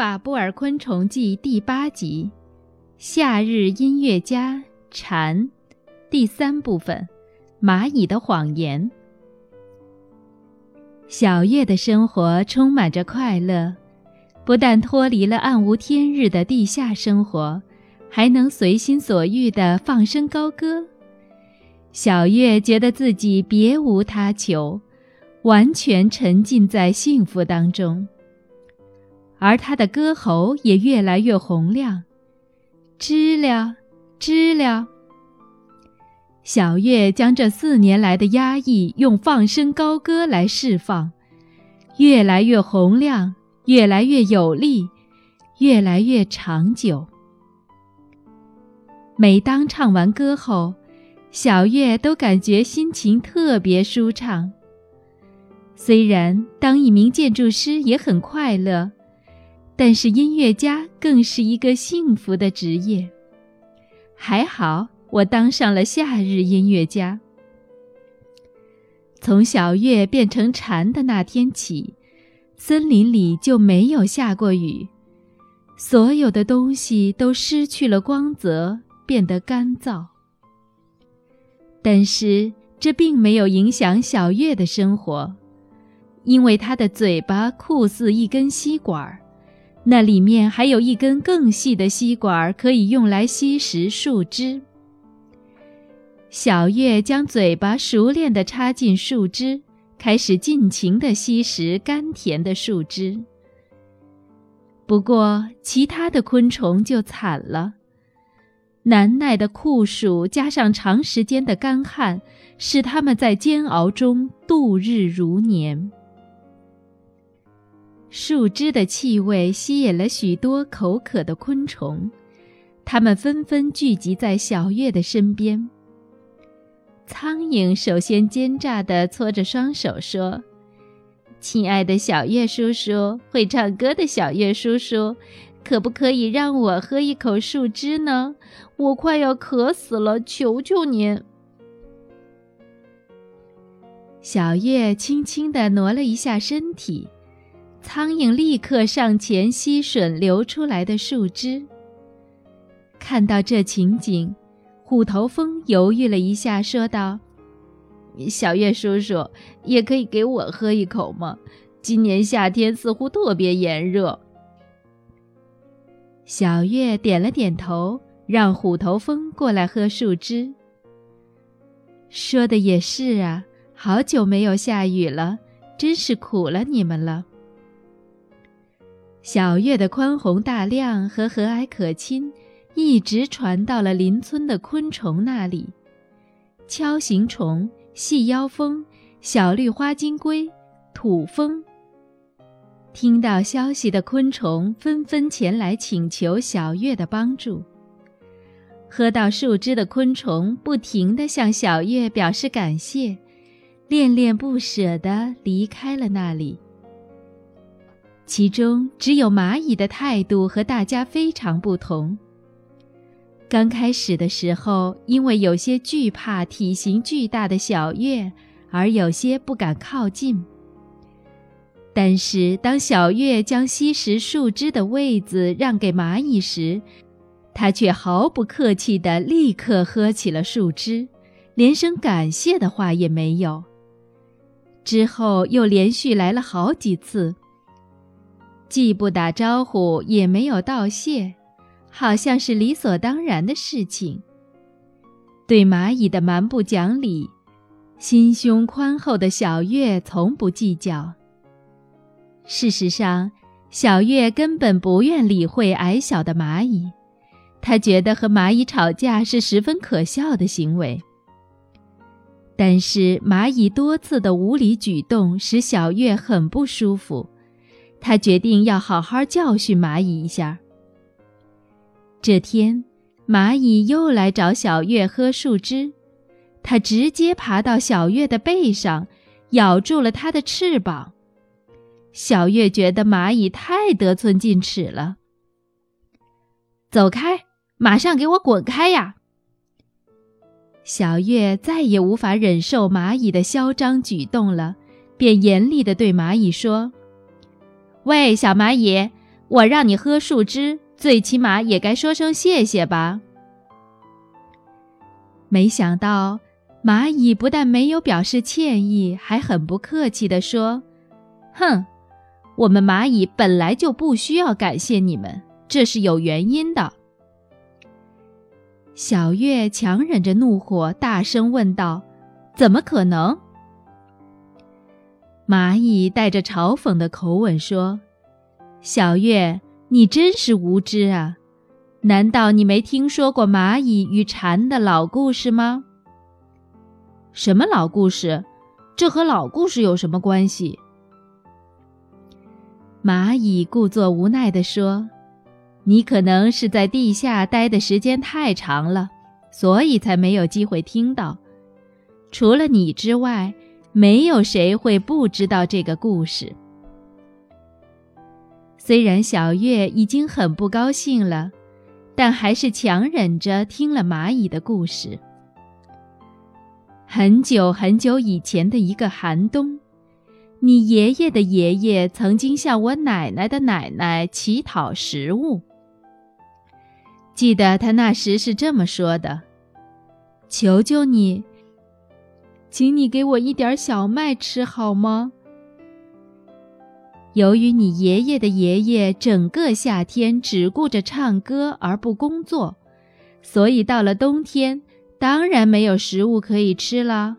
法布尔昆虫记》第八集《夏日音乐家蝉》第三部分《蚂蚁的谎言》。小月的生活充满着快乐，不但脱离了暗无天日的地下生活，还能随心所欲地放声高歌。小月觉得自己别无他求，完全沉浸在幸福当中。而他的歌喉也越来越洪亮，知了，知了。小月将这四年来的压抑用放声高歌来释放，越来越洪亮，越来越有力，越来越长久。每当唱完歌后，小月都感觉心情特别舒畅。虽然当一名建筑师也很快乐。但是音乐家更是一个幸福的职业。还好我当上了夏日音乐家。从小月变成蝉的那天起，森林里就没有下过雨，所有的东西都失去了光泽，变得干燥。但是这并没有影响小月的生活，因为她的嘴巴酷似一根吸管儿。那里面还有一根更细的吸管，可以用来吸食树枝。小月将嘴巴熟练地插进树枝，开始尽情地吸食甘甜的树枝。不过，其他的昆虫就惨了，难耐的酷暑加上长时间的干旱，使它们在煎熬中度日如年。树枝的气味吸引了许多口渴的昆虫，它们纷纷聚集在小月的身边。苍蝇首先奸诈地搓着双手说：“亲爱的小月叔叔，会唱歌的小月叔叔，可不可以让我喝一口树枝呢？我快要渴死了，求求您！”小月轻轻地挪了一下身体。苍蝇立刻上前吸吮流出来的树枝。看到这情景，虎头蜂犹豫了一下，说道：“小月叔叔，也可以给我喝一口吗？今年夏天似乎特别炎热。”小月点了点头，让虎头蜂过来喝树枝。说的也是啊，好久没有下雨了，真是苦了你们了。小月的宽宏大量和和蔼可亲，一直传到了邻村的昆虫那里。锹形虫、细腰蜂、小绿花金龟、土蜂，听到消息的昆虫纷纷前来请求小月的帮助。喝到树枝的昆虫不停地向小月表示感谢，恋恋不舍地离开了那里。其中只有蚂蚁的态度和大家非常不同。刚开始的时候，因为有些惧怕体型巨大的小月，而有些不敢靠近。但是当小月将吸食树枝的位子让给蚂蚁时，它却毫不客气地立刻喝起了树枝，连声感谢的话也没有。之后又连续来了好几次。既不打招呼，也没有道谢，好像是理所当然的事情。对蚂蚁的蛮不讲理，心胸宽厚的小月从不计较。事实上，小月根本不愿理会矮小的蚂蚁，她觉得和蚂蚁吵架是十分可笑的行为。但是蚂蚁多次的无理举动使小月很不舒服。他决定要好好教训蚂蚁一下。这天，蚂蚁又来找小月喝树枝，它直接爬到小月的背上，咬住了它的翅膀。小月觉得蚂蚁太得寸进尺了，走开，马上给我滚开呀！小月再也无法忍受蚂蚁的嚣张举动了，便严厉地对蚂蚁说。喂，小蚂蚁，我让你喝树枝，最起码也该说声谢谢吧。”没想到，蚂蚁不但没有表示歉意，还很不客气地说：“哼，我们蚂蚁本来就不需要感谢你们，这是有原因的。”小月强忍着怒火，大声问道：“怎么可能？”蚂蚁带着嘲讽的口吻说：“小月，你真是无知啊！”难道你没听说过蚂蚁与蝉的老故事吗？什么老故事？这和老故事有什么关系？蚂蚁故作无奈地说：“你可能是在地下待的时间太长了，所以才没有机会听到。除了你之外，没有谁会不知道这个故事。”虽然小月已经很不高兴了。但还是强忍着听了蚂蚁的故事。很久很久以前的一个寒冬，你爷爷的爷爷曾经向我奶奶的奶奶乞讨食物。记得他那时是这么说的：“求求你，请你给我一点小麦吃好吗？”由于你爷爷的爷爷整个夏天只顾着唱歌而不工作，所以到了冬天，当然没有食物可以吃了。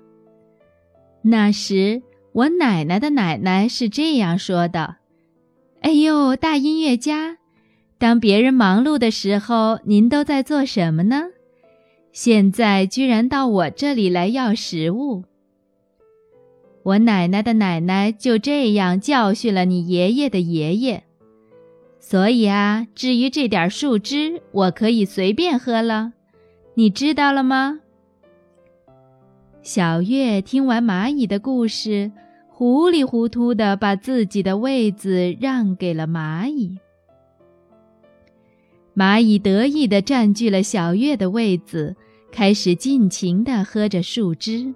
那时，我奶奶的奶奶是这样说的：“哎呦，大音乐家，当别人忙碌的时候，您都在做什么呢？现在居然到我这里来要食物。”我奶奶的奶奶就这样教训了你爷爷的爷爷，所以啊，至于这点树枝，我可以随便喝了，你知道了吗？小月听完蚂蚁的故事，糊里糊涂地把自己的位子让给了蚂蚁。蚂蚁得意地占据了小月的位子，开始尽情地喝着树枝。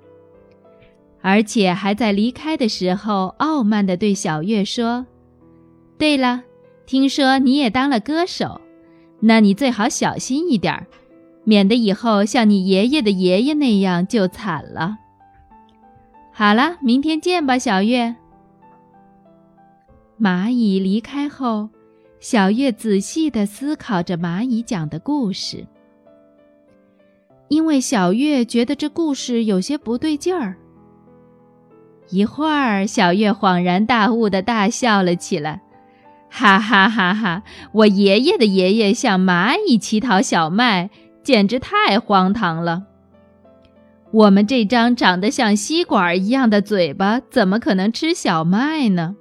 而且还在离开的时候，傲慢地对小月说：“对了，听说你也当了歌手，那你最好小心一点，免得以后像你爷爷的爷爷那样就惨了。”好了，明天见吧，小月。蚂蚁离开后，小月仔细地思考着蚂蚁讲的故事，因为小月觉得这故事有些不对劲儿。一会儿，小月恍然大悟的大笑了起来，哈哈哈哈！我爷爷的爷爷向蚂蚁乞讨小麦，简直太荒唐了。我们这张长得像吸管一样的嘴巴，怎么可能吃小麦呢？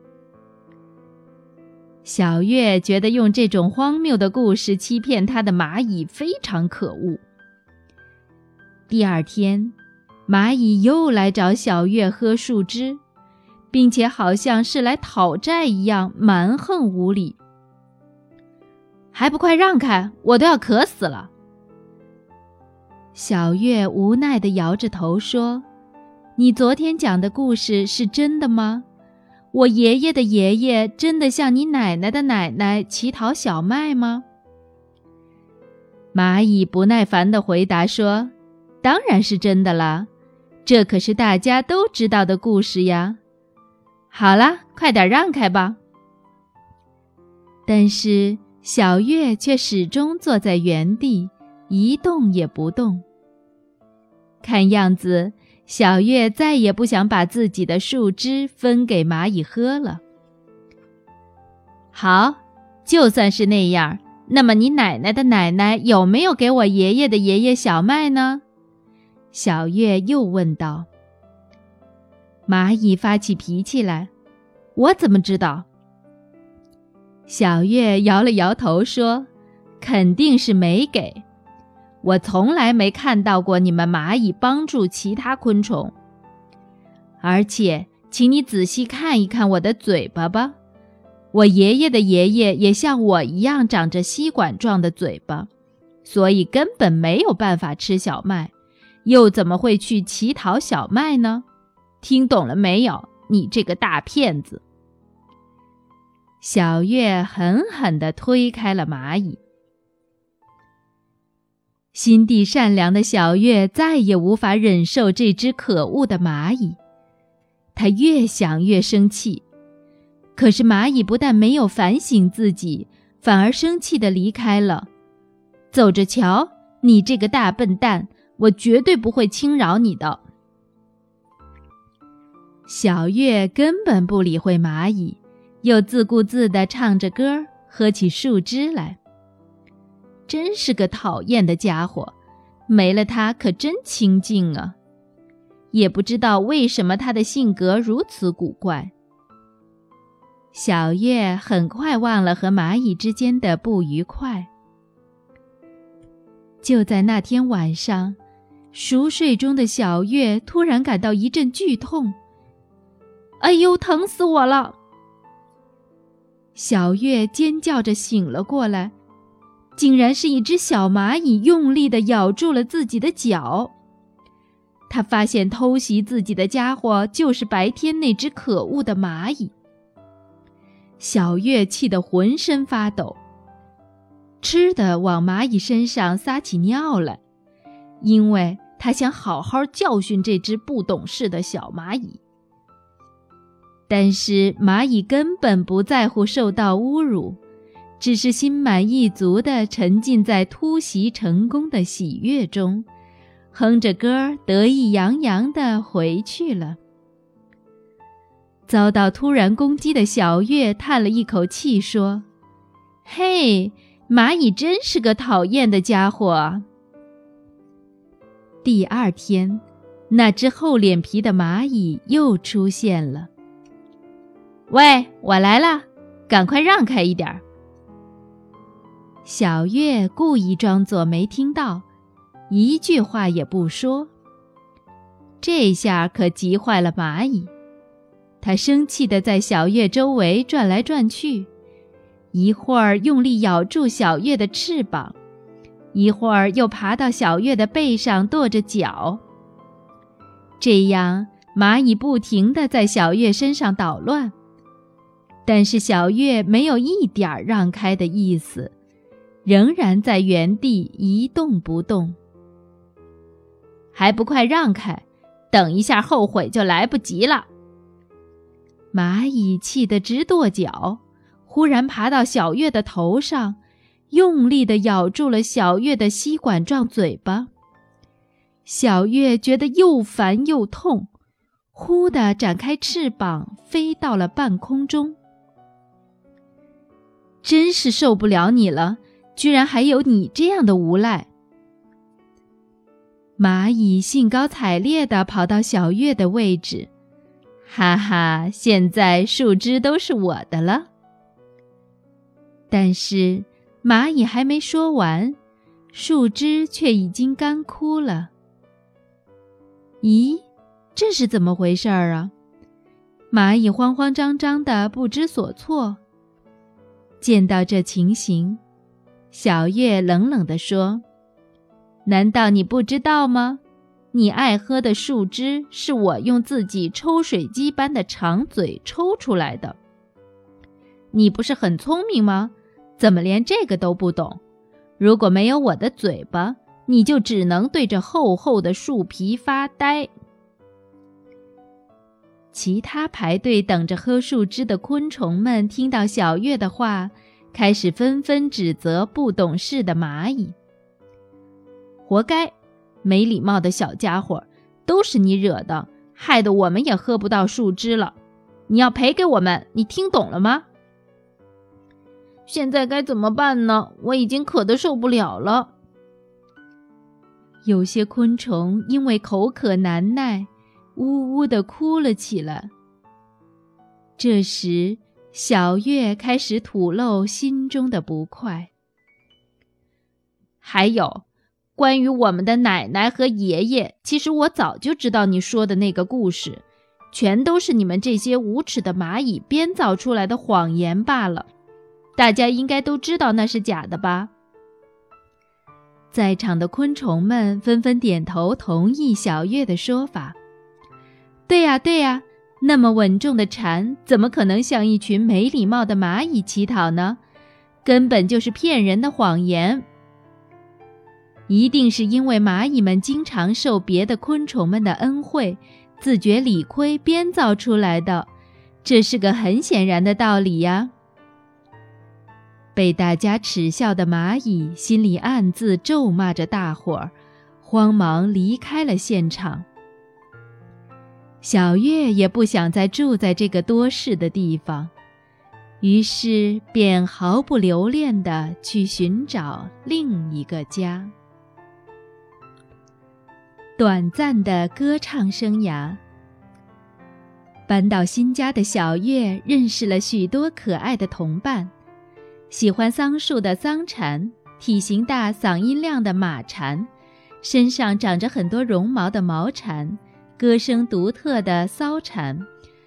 小月觉得用这种荒谬的故事欺骗他的蚂蚁非常可恶。第二天。蚂蚁又来找小月喝树枝，并且好像是来讨债一样蛮横无理。还不快让开！我都要渴死了。小月无奈地摇着头说：“你昨天讲的故事是真的吗？我爷爷的爷爷真的向你奶奶的奶奶乞讨小麦吗？”蚂蚁不耐烦地回答说：“当然是真的了。”这可是大家都知道的故事呀！好了，快点让开吧。但是小月却始终坐在原地，一动也不动。看样子，小月再也不想把自己的树枝分给蚂蚁喝了。好，就算是那样，那么你奶奶的奶奶有没有给我爷爷的爷爷小麦呢？小月又问道：“蚂蚁发起脾气来，我怎么知道？”小月摇了摇头说：“肯定是没给，我从来没看到过你们蚂蚁帮助其他昆虫。而且，请你仔细看一看我的嘴巴吧，我爷爷的爷爷也像我一样长着吸管状的嘴巴，所以根本没有办法吃小麦。”又怎么会去乞讨小麦呢？听懂了没有，你这个大骗子！小月狠狠地推开了蚂蚁。心地善良的小月再也无法忍受这只可恶的蚂蚁，她越想越生气。可是蚂蚁不但没有反省自己，反而生气地离开了。走着瞧，你这个大笨蛋！我绝对不会轻饶你的。小月根本不理会蚂蚁，又自顾自地唱着歌，喝起树枝来。真是个讨厌的家伙，没了他可真清静啊！也不知道为什么他的性格如此古怪。小月很快忘了和蚂蚁之间的不愉快。就在那天晚上。熟睡中的小月突然感到一阵剧痛，“哎呦，疼死我了！”小月尖叫着醒了过来，竟然是一只小蚂蚁用力地咬住了自己的脚。他发现偷袭自己的家伙就是白天那只可恶的蚂蚁。小月气得浑身发抖，吃的往蚂蚁身上撒起尿来，因为。他想好好教训这只不懂事的小蚂蚁，但是蚂蚁根本不在乎受到侮辱，只是心满意足地沉浸在突袭成功的喜悦中，哼着歌得意洋洋地回去了。遭到突然攻击的小月叹了一口气，说：“嘿，蚂蚁真是个讨厌的家伙。”第二天，那只厚脸皮的蚂蚁又出现了。喂，我来了，赶快让开一点儿。小月故意装作没听到，一句话也不说。这下可急坏了蚂蚁，它生气地在小月周围转来转去，一会儿用力咬住小月的翅膀。一会儿又爬到小月的背上跺着脚。这样，蚂蚁不停地在小月身上捣乱，但是小月没有一点儿让开的意思，仍然在原地一动不动。还不快让开！等一下后悔就来不及了。蚂蚁气得直跺脚，忽然爬到小月的头上。用力地咬住了小月的吸管状嘴巴，小月觉得又烦又痛，忽地展开翅膀飞到了半空中。真是受不了你了，居然还有你这样的无赖！蚂蚁兴高采烈地跑到小月的位置，哈哈，现在树枝都是我的了。但是。蚂蚁还没说完，树枝却已经干枯了。咦，这是怎么回事儿啊？蚂蚁慌慌张张的不知所措。见到这情形，小月冷冷地说：“难道你不知道吗？你爱喝的树枝是我用自己抽水机般的长嘴抽出来的。你不是很聪明吗？”怎么连这个都不懂？如果没有我的嘴巴，你就只能对着厚厚的树皮发呆。其他排队等着喝树枝的昆虫们听到小月的话，开始纷纷指责不懂事的蚂蚁：“活该，没礼貌的小家伙，都是你惹的，害得我们也喝不到树枝了。你要赔给我们，你听懂了吗？”现在该怎么办呢？我已经渴得受不了了。有些昆虫因为口渴难耐，呜呜地哭了起来。这时，小月开始吐露心中的不快。还有，关于我们的奶奶和爷爷，其实我早就知道你说的那个故事，全都是你们这些无耻的蚂蚁编造出来的谎言罢了。大家应该都知道那是假的吧？在场的昆虫们纷纷点头同意小月的说法。对呀，对呀，那么稳重的蝉，怎么可能向一群没礼貌的蚂蚁乞讨呢？根本就是骗人的谎言。一定是因为蚂蚁们经常受别的昆虫们的恩惠，自觉理亏编造出来的。这是个很显然的道理呀。被大家耻笑的蚂蚁心里暗自咒骂着大伙儿，慌忙离开了现场。小月也不想再住在这个多事的地方，于是便毫不留恋地去寻找另一个家。短暂的歌唱生涯。搬到新家的小月认识了许多可爱的同伴，喜欢桑树的桑蝉，体型大、嗓音亮的马蝉，身上长着很多绒毛的毛蝉，歌声独特的骚蝉，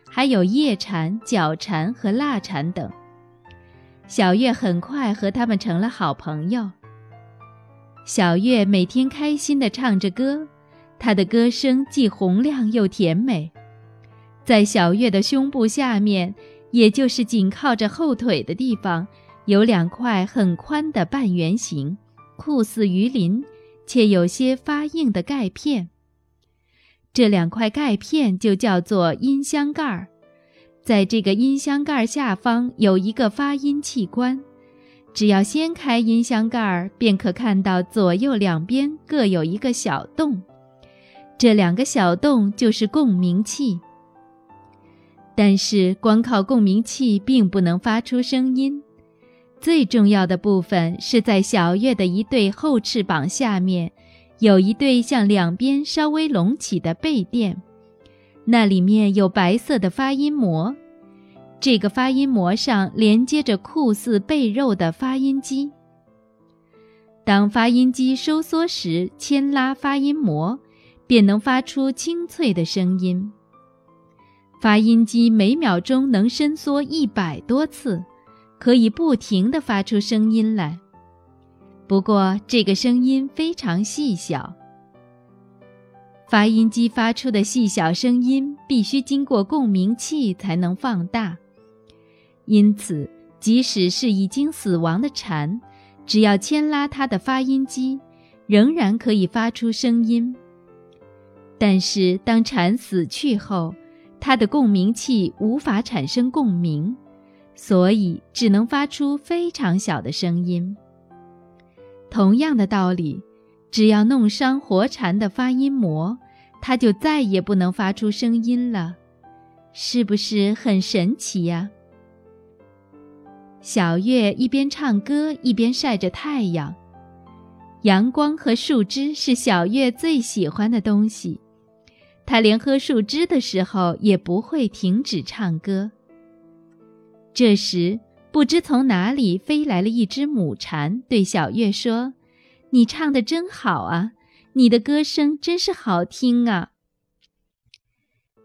还有叶蝉、角蝉和蜡蝉等。小月很快和他们成了好朋友。小月每天开心地唱着歌，她的歌声既洪亮又甜美。在小月的胸部下面，也就是紧靠着后腿的地方，有两块很宽的半圆形、酷似鱼鳞且有些发硬的钙片。这两块钙片就叫做音箱盖儿。在这个音箱盖下方有一个发音器官，只要掀开音箱盖儿，便可看到左右两边各有一个小洞。这两个小洞就是共鸣器。但是，光靠共鸣器并不能发出声音。最重要的部分是在小月的一对后翅膀下面，有一对向两边稍微隆起的背垫，那里面有白色的发音膜。这个发音膜上连接着酷似背肉的发音机。当发音机收缩时，牵拉发音膜，便能发出清脆的声音。发音机每秒钟能伸缩一百多次，可以不停地发出声音来。不过，这个声音非常细小。发音机发出的细小声音必须经过共鸣器才能放大，因此，即使是已经死亡的蝉，只要牵拉它的发音机，仍然可以发出声音。但是，当蝉死去后，它的共鸣器无法产生共鸣，所以只能发出非常小的声音。同样的道理，只要弄伤活蝉的发音膜，它就再也不能发出声音了，是不是很神奇呀？小月一边唱歌一边晒着太阳，阳光和树枝是小月最喜欢的东西。它连喝树枝的时候也不会停止唱歌。这时，不知从哪里飞来了一只母蝉，对小月说：“你唱的真好啊，你的歌声真是好听啊。”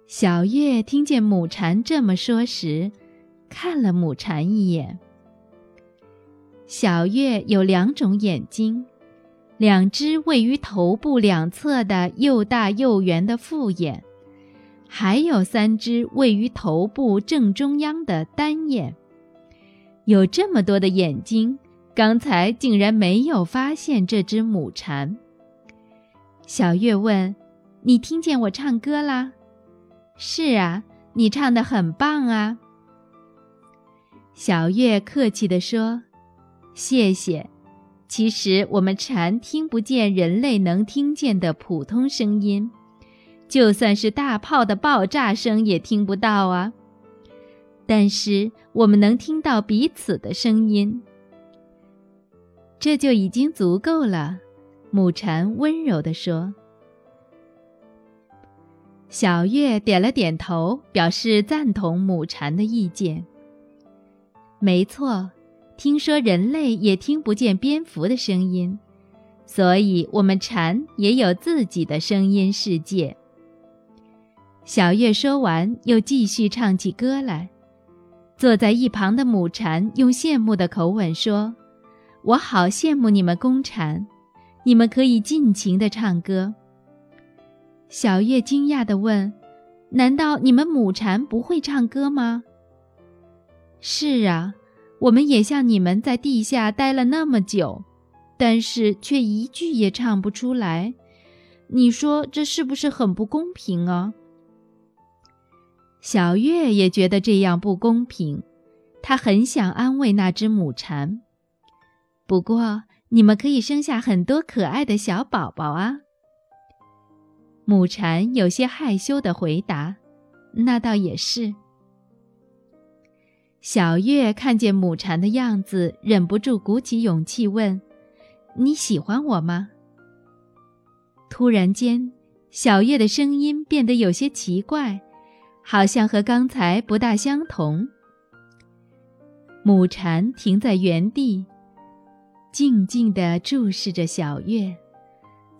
小月听见母蝉这么说时，看了母蝉一眼。小月有两种眼睛。两只位于头部两侧的又大又圆的复眼，还有三只位于头部正中央的单眼。有这么多的眼睛，刚才竟然没有发现这只母蝉。小月问：“你听见我唱歌啦？”“是啊，你唱得很棒啊。”小月客气地说：“谢谢。”其实我们蝉听不见人类能听见的普通声音，就算是大炮的爆炸声也听不到啊。但是我们能听到彼此的声音，这就已经足够了。母蝉温柔地说。小月点了点头，表示赞同母蝉的意见。没错。听说人类也听不见蝙蝠的声音，所以我们蝉也有自己的声音世界。小月说完，又继续唱起歌来。坐在一旁的母蝉用羡慕的口吻说：“我好羡慕你们公蝉，你们可以尽情地唱歌。”小月惊讶地问：“难道你们母蝉不会唱歌吗？是啊，我们也像你们在地下待了那么久，但是却一句也唱不出来。你说这是不是很不公平啊？小月也觉得这样不公平，她很想安慰那只母蝉。不过，你们可以生下很多可爱的小宝宝啊。母蝉有些害羞地回答：“那倒也是。”小月看见母蝉的样子，忍不住鼓起勇气问：“你喜欢我吗？”突然间，小月的声音变得有些奇怪，好像和刚才不大相同。母蝉停在原地，静静地注视着小月。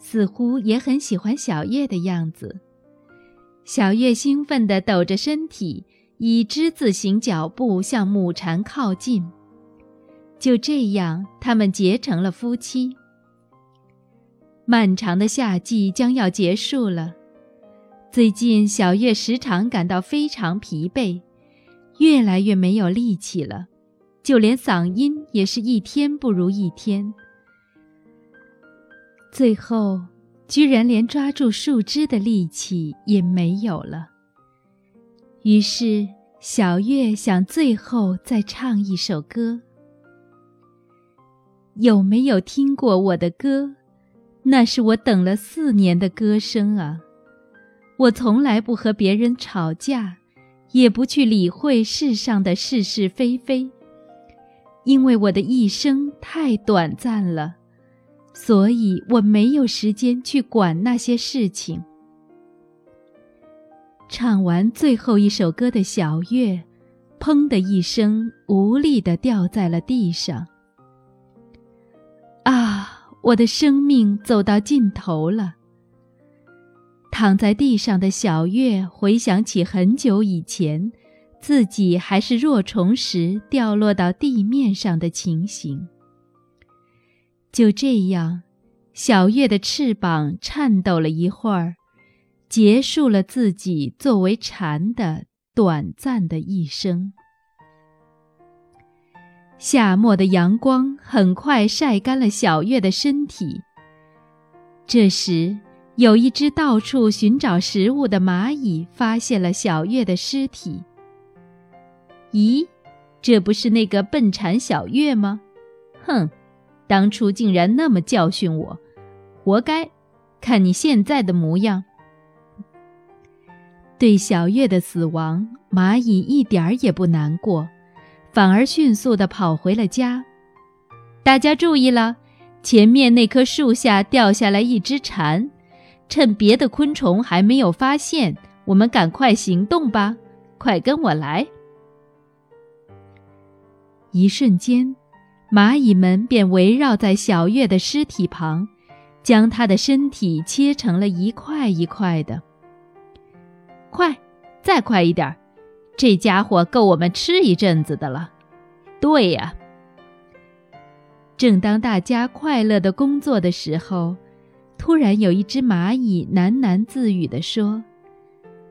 似乎也很喜欢小月的样子。小月兴奋地抖着身体，以之字形脚步向母蝉靠近。就这样，他们结成了夫妻。漫长的夏季将要结束了。最近，小月时常感到非常疲惫，越来越没有力气了，就连嗓音也是一天不如一天。最后，居然连抓住树枝的力气也没有了。于是，小月想最后再唱一首歌。有没有听过我的歌？那是我等了四年的歌声啊！我从来不和别人吵架，也不去理会世上的是是非非，因为我的一生太短暂了。所以我没有时间去管那些事情。唱完最后一首歌的小月，砰的一声，无力地掉在了地上。啊，我的生命走到尽头了。躺在地上的小月回想起很久以前，自己还是若虫时掉落到地面上的情形。就这样，小月的翅膀颤抖了一会儿，结束了自己作为蝉的短暂的一生。夏末的阳光很快晒干了小月的身体。这时，有一只到处寻找食物的蚂蚁发现了小月的尸体。咦，这不是那个笨蝉小月吗？哼！当初竟然那么教训我，活该！看你现在的模样。对小月的死亡，蚂蚁一点儿也不难过，反而迅速地跑回了家。大家注意了，前面那棵树下掉下来一只蝉，趁别的昆虫还没有发现，我们赶快行动吧！快跟我来！一瞬间。蚂蚁们便围绕在小月的尸体旁，将她的身体切成了一块一块的。快，再快一点！这家伙够我们吃一阵子的了。对呀。正当大家快乐的工作的时候，突然有一只蚂蚁喃喃自语地说：“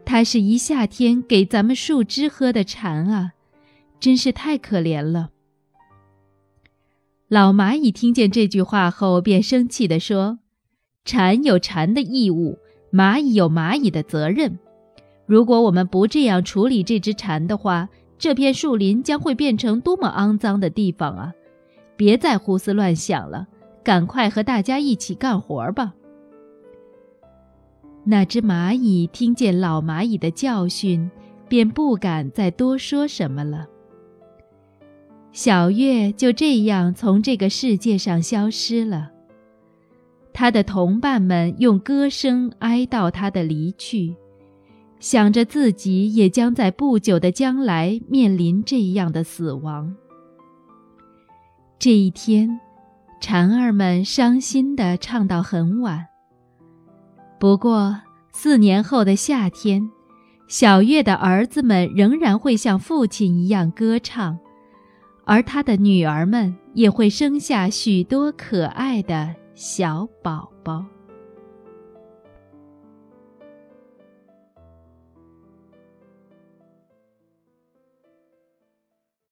它是一夏天给咱们树枝喝的蝉啊，真是太可怜了。”老蚂蚁听见这句话后，便生气地说：“蝉有蝉的义务，蚂蚁有蚂蚁的责任。如果我们不这样处理这只蝉的话，这片树林将会变成多么肮脏的地方啊！别再胡思乱想了，赶快和大家一起干活吧。”那只蚂蚁听见老蚂蚁的教训，便不敢再多说什么了。小月就这样从这个世界上消失了。他的同伴们用歌声哀悼他的离去，想着自己也将在不久的将来面临这样的死亡。这一天，蝉儿们伤心地唱到很晚。不过，四年后的夏天，小月的儿子们仍然会像父亲一样歌唱。而他的女儿们也会生下许多可爱的小宝宝。